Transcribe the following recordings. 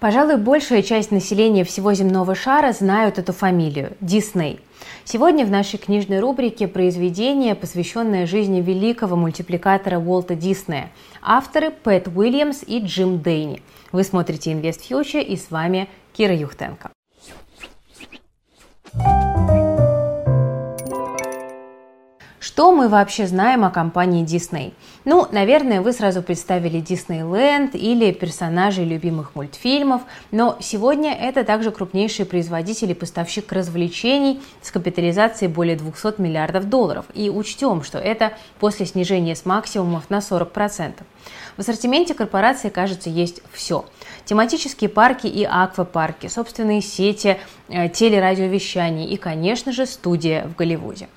Пожалуй, большая часть населения всего земного шара знают эту фамилию – Дисней. Сегодня в нашей книжной рубрике произведение, посвященное жизни великого мультипликатора Уолта Диснея. Авторы Пэт Уильямс и Джим Дейни. Вы смотрите Invest Future и с вами Кира Юхтенко. Что мы вообще знаем о компании Disney? Ну, наверное, вы сразу представили Disneyland или персонажей любимых мультфильмов, но сегодня это также крупнейший производитель и поставщик развлечений с капитализацией более 200 миллиардов долларов. И учтем, что это после снижения с максимумов на 40%. В ассортименте корпорации, кажется, есть все. Тематические парки и аквапарки, собственные сети э, телерадиовещаний и, конечно же, студия в Голливуде.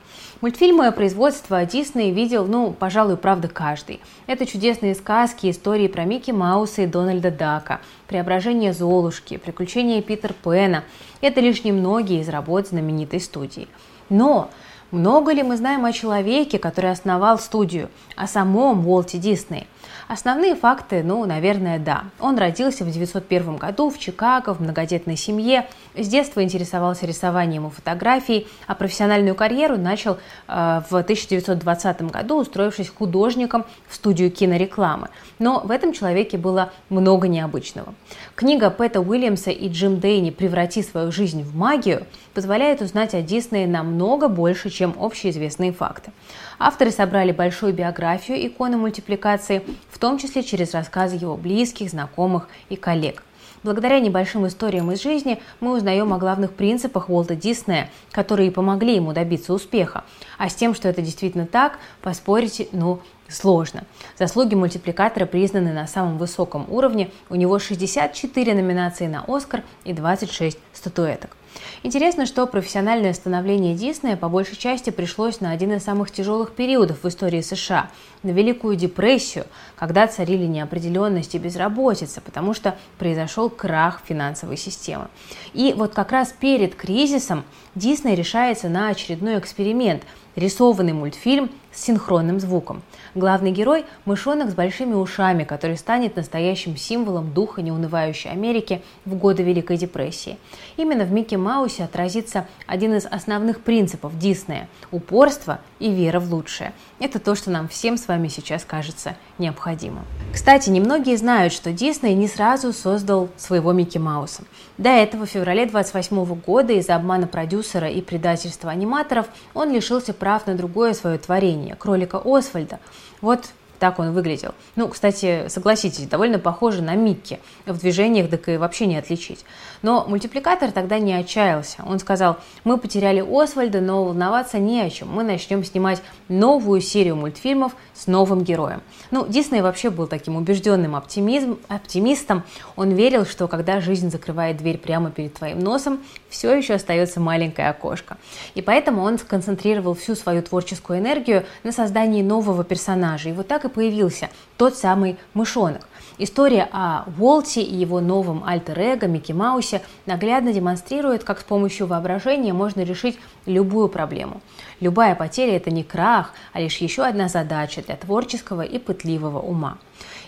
Мультфильмы производства Дисней видел, ну, пожалуй, правда, каждый. Это чудесные сказки, истории про Микки Мауса и Дональда Дака, преображение Золушки, приключения Питер Пэна. Это лишь немногие из работ знаменитой студии. Но много ли мы знаем о человеке, который основал студию, о самом Уолте Дисней? Основные факты, ну, наверное, да. Он родился в 1901 году в Чикаго в многодетной семье. С детства интересовался рисованием и фотографией, а профессиональную карьеру начал э, в 1920 году, устроившись художником в студию кинорекламы. Но в этом человеке было много необычного. Книга Пэта Уильямса и Джим Дейни «Преврати свою жизнь в магию» позволяет узнать о Диснее намного больше, чем общеизвестные факты. Авторы собрали большую биографию иконы мультипликации, в том числе через рассказы его близких, знакомых и коллег. Благодаря небольшим историям из жизни мы узнаем о главных принципах Уолта Диснея, которые помогли ему добиться успеха. А с тем, что это действительно так, поспорить, ну, сложно. Заслуги мультипликатора признаны на самом высоком уровне. У него 64 номинации на Оскар и 26 статуэток. Интересно, что профессиональное становление Диснея по большей части пришлось на один из самых тяжелых периодов в истории США – на Великую депрессию, когда царили неопределенность и безработица, потому что произошел крах финансовой системы. И вот как раз перед кризисом Дисней решается на очередной эксперимент – рисованный мультфильм с синхронным звуком. Главный герой – мышонок с большими ушами, который станет настоящим символом духа неунывающей Америки в годы Великой депрессии. Именно в Микки Маусе отразится один из основных принципов Диснея – упорство и вера в лучшее. Это то, что нам всем с вами сейчас кажется необходимым. Кстати, немногие знают, что Дисней не сразу создал своего Микки Мауса. До этого в феврале 28 года из-за обмана продюсера и предательства аниматоров он лишился прав на другое свое творение – кролика Освальда. Вот так он выглядел. Ну, кстати, согласитесь, довольно похоже на Микки. В движениях так и вообще не отличить. Но мультипликатор тогда не отчаялся. Он сказал, мы потеряли Освальда, но волноваться не о чем. Мы начнем снимать новую серию мультфильмов с новым героем. Ну, Дисней вообще был таким убежденным оптимизм, оптимистом. Он верил, что когда жизнь закрывает дверь прямо перед твоим носом, все еще остается маленькое окошко. И поэтому он сконцентрировал всю свою творческую энергию на создании нового персонажа. И вот так и появился тот самый мышонок. История о Уолте и его новом альтер-эго Микки Маусе наглядно демонстрирует, как с помощью воображения можно решить любую проблему. Любая потеря – это не крах, а лишь еще одна задача для творческого и пытливого ума.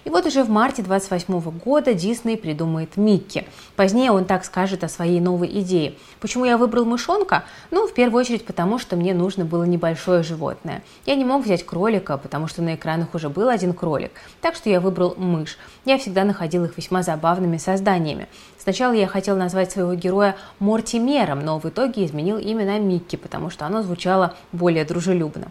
И вот уже в марте 28 года Дисней придумает Микки. Позднее он так скажет о своей новой идее. Почему я выбрал мышонка? Ну, в первую очередь потому, что мне нужно было небольшое животное. Я не мог взять кролика, потому что на экранах уже был один кролик. Так что я выбрал мышь. Я всегда находил их весьма забавными созданиями. Сначала я хотел назвать своего героя Мортимером, но в итоге изменил имя на Микки, потому что оно звучало более дружелюбно.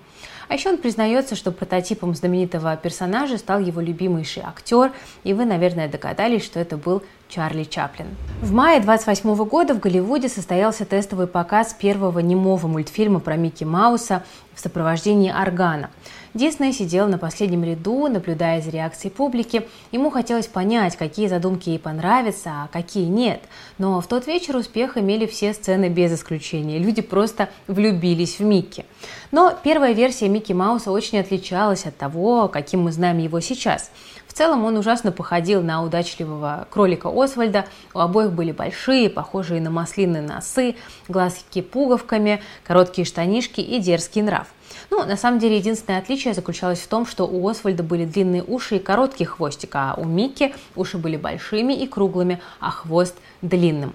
А еще он признается, что прототипом знаменитого персонажа стал его любимейший актер, и вы, наверное, догадались, что это был Чарли Чаплин. В мае 28 года в Голливуде состоялся тестовый показ первого немого мультфильма про Микки Мауса в сопровождении органа. Дисней сидел на последнем ряду, наблюдая за реакцией публики. Ему хотелось понять, какие задумки ей понравятся, а какие нет. Но в тот вечер успех имели все сцены без исключения. Люди просто влюбились в Микки. Но первая версия Микки Мауса очень отличалась от того, каким мы знаем его сейчас. В целом он ужасно походил на удачливого кролика Освальда. У обоих были большие, похожие на маслины носы, глазки пуговками, короткие штанишки и дерзкий нрав. Ну, на самом деле, единственное отличие заключалось в том, что у Освальда были длинные уши и короткий хвостик, а у Микки уши были большими и круглыми, а хвост длинным.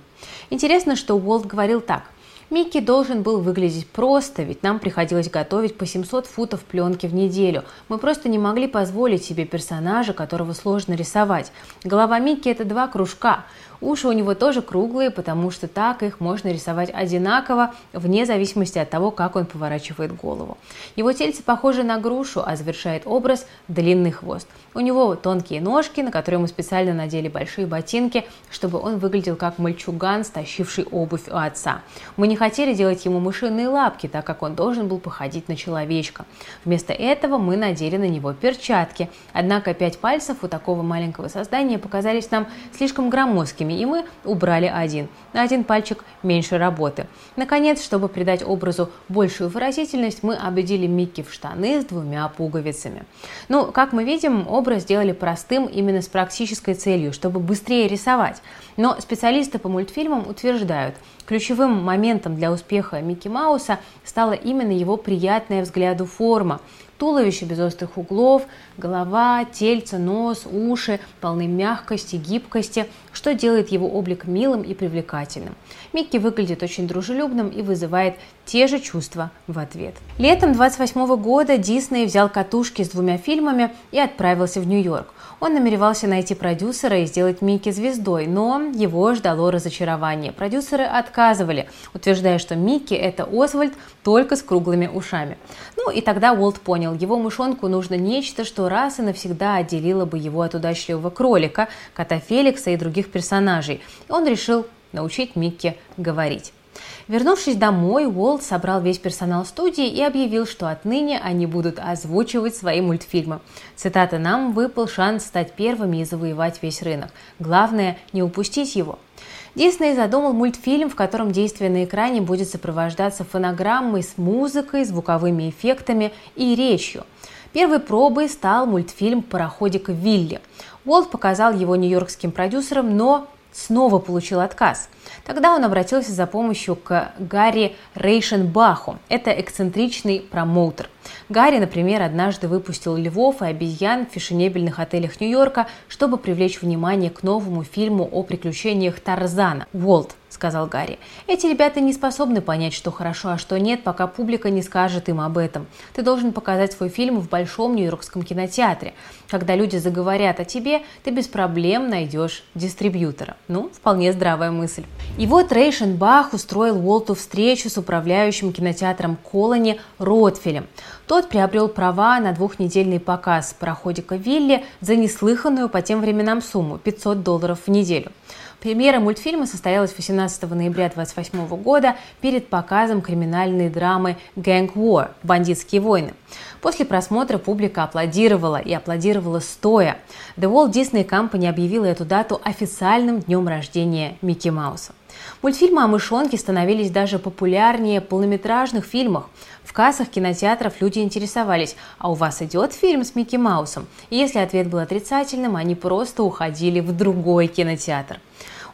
Интересно, что Уолт говорил так. Микки должен был выглядеть просто, ведь нам приходилось готовить по 700 футов пленки в неделю. Мы просто не могли позволить себе персонажа, которого сложно рисовать. Голова Микки – это два кружка. Уши у него тоже круглые, потому что так их можно рисовать одинаково, вне зависимости от того, как он поворачивает голову. Его тельце похоже на грушу, а завершает образ длинный хвост. У него тонкие ножки, на которые мы специально надели большие ботинки, чтобы он выглядел как мальчуган, стащивший обувь у отца. Мы не хотели делать ему мышиные лапки, так как он должен был походить на человечка. Вместо этого мы надели на него перчатки. Однако пять пальцев у такого маленького создания показались нам слишком громоздкими, пальчиками, и мы убрали один. На один пальчик меньше работы. Наконец, чтобы придать образу большую выразительность, мы обидели Микки в штаны с двумя пуговицами. Ну, как мы видим, образ сделали простым именно с практической целью, чтобы быстрее рисовать. Но специалисты по мультфильмам утверждают, ключевым моментом для успеха Микки Мауса стала именно его приятная взгляду форма. Туловище без острых углов, голова, тельце, нос, уши полны мягкости, гибкости, что делает его облик милым и привлекательным. Микки выглядит очень дружелюбным и вызывает те же чувства в ответ. Летом 28 года Дисней взял катушки с двумя фильмами и отправился в Нью-Йорк. Он намеревался найти продюсера и сделать Микки звездой, но его ждало разочарование. Продюсеры отказывали, утверждая, что Микки – это Освальд только с круглыми ушами. Ну и тогда Уолт понял, его мышонку нужно нечто, что раз и навсегда отделило бы его от удачливого кролика, кота Феликса и других персонажей. И он решил научить Микки говорить. Вернувшись домой, Уолт собрал весь персонал студии и объявил, что отныне они будут озвучивать свои мультфильмы. Цитата «Нам выпал шанс стать первыми и завоевать весь рынок. Главное – не упустить его». Дисней задумал мультфильм, в котором действие на экране будет сопровождаться фонограммой с музыкой, звуковыми эффектами и речью. Первой пробой стал мультфильм «Пароходик Вилли». Уолт показал его нью-йоркским продюсерам, но снова получил отказ. Тогда он обратился за помощью к Гарри Рейшенбаху. Это эксцентричный промоутер. Гарри, например, однажды выпустил львов и обезьян в фешенебельных отелях Нью-Йорка, чтобы привлечь внимание к новому фильму о приключениях Тарзана «Уолт», сказал Гарри. «Эти ребята не способны понять, что хорошо, а что нет, пока публика не скажет им об этом. Ты должен показать свой фильм в большом нью-йоркском кинотеатре. Когда люди заговорят о тебе, ты без проблем найдешь дистрибьютора». Ну, вполне здравая мысль. И вот Рейшенбах устроил Уолту встречу с управляющим кинотеатром Колони Ротфелем. Тот приобрел права на двухнедельный показ пароходика Вилли за неслыханную по тем временам сумму – 500 долларов в неделю. Премьера мультфильма состоялась 18 ноября 1928 года перед показом криминальной драмы «Gang War» – «Бандитские войны». После просмотра публика аплодировала и аплодировала стоя. The Walt Disney Company объявила эту дату официальным днем рождения Микки Мауса. Мультфильмы о мышонке становились даже популярнее полнометражных фильмов. В кассах кинотеатров люди интересовались, а у вас идет фильм с Микки Маусом? И если ответ был отрицательным, они просто уходили в другой кинотеатр.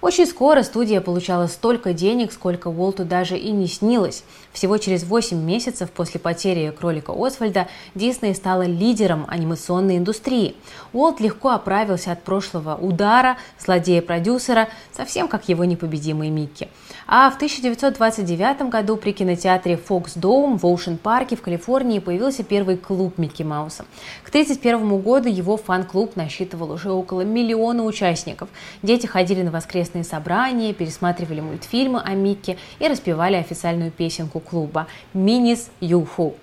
Очень скоро студия получала столько денег, сколько Уолту даже и не снилось. Всего через 8 месяцев после потери кролика Освальда Дисней стала лидером анимационной индустрии. Уолт легко оправился от прошлого удара, злодея-продюсера, совсем как его непобедимый Микки. А в 1929 году при кинотеатре Fox Dome в Оушен-парке в Калифорнии появился первый клуб Микки Мауса. К 1931 году его фан-клуб насчитывал уже около миллиона участников. Дети ходили на воскресные собрания, пересматривали мультфильмы о Микке и распевали официальную песенку клуба «Минис Юху».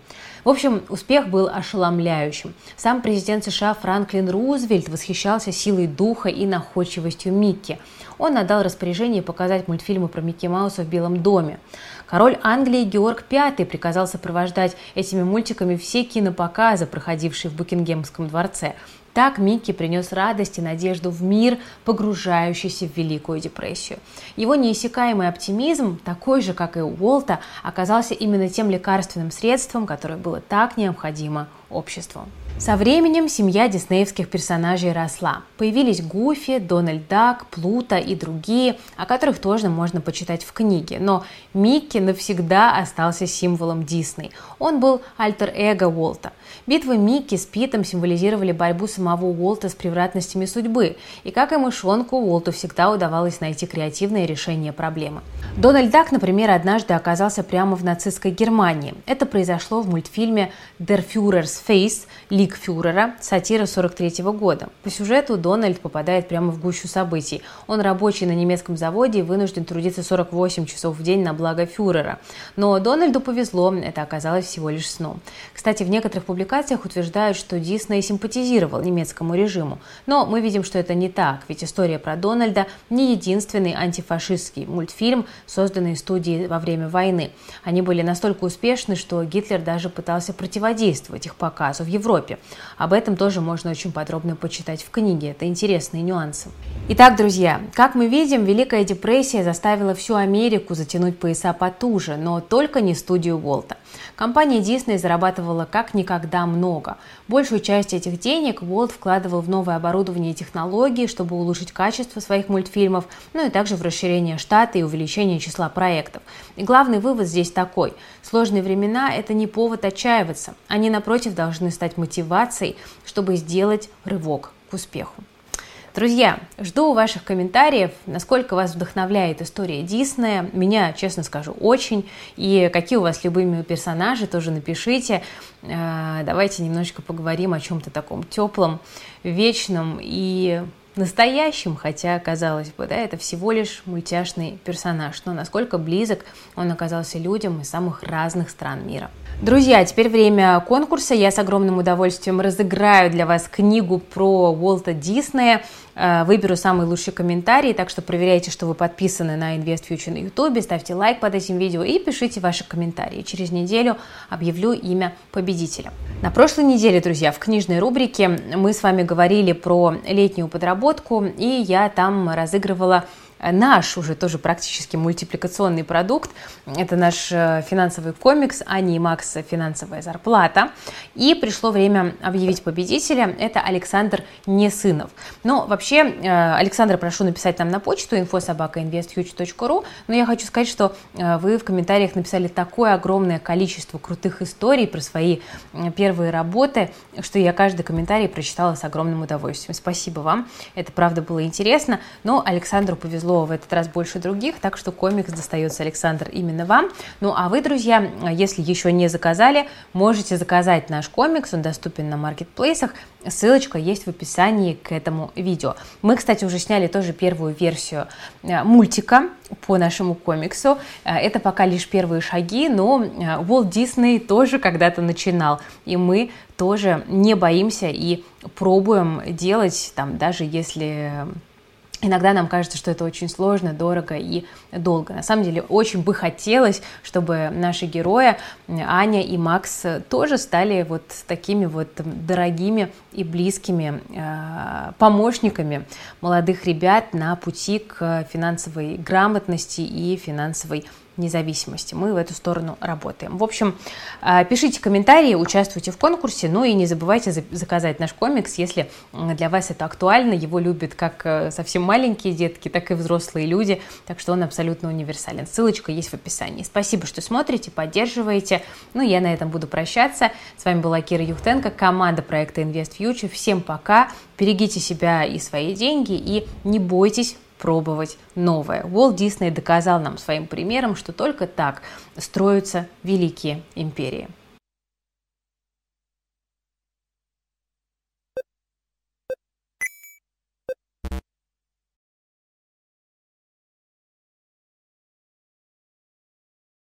В общем, успех был ошеломляющим. Сам президент США Франклин Рузвельт восхищался силой духа и находчивостью Микки. Он отдал распоряжение показать мультфильмы про Микки Мауса в Белом доме. Король Англии Георг V приказал сопровождать этими мультиками все кинопоказы, проходившие в Букингемском дворце. Так Микки принес радость и надежду в мир, погружающийся в Великую депрессию. Его неиссякаемый оптимизм, такой же, как и у Уолта, оказался именно тем лекарственным средством, которое было так необходимо обществу. Со временем семья диснеевских персонажей росла. Появились Гуфи, Дональд Дак, Плута и другие, о которых тоже можно почитать в книге. Но Микки навсегда остался символом Дисней. Он был альтер-эго Уолта. Битвы Микки с Питом символизировали борьбу самого Уолта с превратностями судьбы. И как и мышонку, Уолту всегда удавалось найти креативное решение проблемы. Дональд Дак, например, однажды оказался прямо в нацистской Германии. Это произошло в мультфильме «Der Führer's Face» «Лик фюрера», сатира 43 -го года. По сюжету Дональд попадает прямо в гущу событий. Он рабочий на немецком заводе и вынужден трудиться 48 часов в день на благо фюрера. Но Дональду повезло, это оказалось всего лишь сном. Кстати, в некоторых публикациях утверждают, что Дисней симпатизировал немецкому режиму. Но мы видим, что это не так, ведь история про Дональда не единственный антифашистский мультфильм, созданный студией во время войны. Они были настолько успешны, что Гитлер даже пытался противодействовать их показу в Европе. Об этом тоже можно очень подробно почитать в книге. Это интересные нюансы. Итак, друзья, как мы видим, Великая депрессия заставила всю Америку затянуть пояса потуже, но только не студию Уолта. Компания Disney зарабатывала как никогда много. Большую часть этих денег Уолт вкладывал в новое оборудование и технологии, чтобы улучшить качество своих мультфильмов, ну и также в расширение штата и увеличение числа проектов. И главный вывод здесь такой. Сложные времена – это не повод отчаиваться. Они, напротив, должны стать мотивацией, чтобы сделать рывок к успеху. Друзья, жду ваших комментариев, насколько вас вдохновляет история Диснея. Меня, честно скажу, очень. И какие у вас любимые персонажи, тоже напишите. Э, давайте немножечко поговорим о чем-то таком теплом, вечном и настоящим, хотя, казалось бы, да, это всего лишь мультяшный персонаж, но насколько близок он оказался людям из самых разных стран мира. Друзья, теперь время конкурса. Я с огромным удовольствием разыграю для вас книгу про Уолта Диснея. Э, выберу самый лучший комментарий, так что проверяйте, что вы подписаны на Invest Future на YouTube, ставьте лайк под этим видео и пишите ваши комментарии. Через неделю объявлю имя победителя. На прошлой неделе, друзья, в книжной рубрике мы с вами говорили про летнюю подработку, и я там разыгрывала наш уже тоже практически мультипликационный продукт. Это наш э, финансовый комикс «Ани и Макс. Финансовая зарплата». И пришло время объявить победителя. Это Александр Несынов. Но вообще, э, Александр, прошу написать нам на почту infosobaka.investfuture.ru. Но я хочу сказать, что э, вы в комментариях написали такое огромное количество крутых историй про свои первые работы, что я каждый комментарий прочитала с огромным удовольствием. Спасибо вам. Это правда было интересно. Но Александру повезло повезло в этот раз больше других, так что комикс достается, Александр, именно вам. Ну а вы, друзья, если еще не заказали, можете заказать наш комикс, он доступен на маркетплейсах, ссылочка есть в описании к этому видео. Мы, кстати, уже сняли тоже первую версию э, мультика по нашему комиксу. Э, это пока лишь первые шаги, но Walt э, Disney тоже когда-то начинал, и мы тоже не боимся и пробуем делать, там, даже если Иногда нам кажется, что это очень сложно, дорого и долго. На самом деле очень бы хотелось, чтобы наши герои, Аня и Макс, тоже стали вот такими вот дорогими и близкими э, помощниками молодых ребят на пути к финансовой грамотности и финансовой независимости. Мы в эту сторону работаем. В общем, а, пишите комментарии, участвуйте в конкурсе, ну и не забывайте заказать наш комикс, если для вас это актуально. Его любят как э, совсем маленькие детки, так и взрослые люди, так что он абсолютно универсален. Ссылочка есть в описании. Спасибо, что смотрите, поддерживаете. Ну, я на этом буду прощаться. С вами была Кира Юхтенко, команда проекта Invest Future. Всем пока, берегите себя и свои деньги и не бойтесь пробовать новое. Уолт Дисней доказал нам своим примером, что только так строятся великие империи.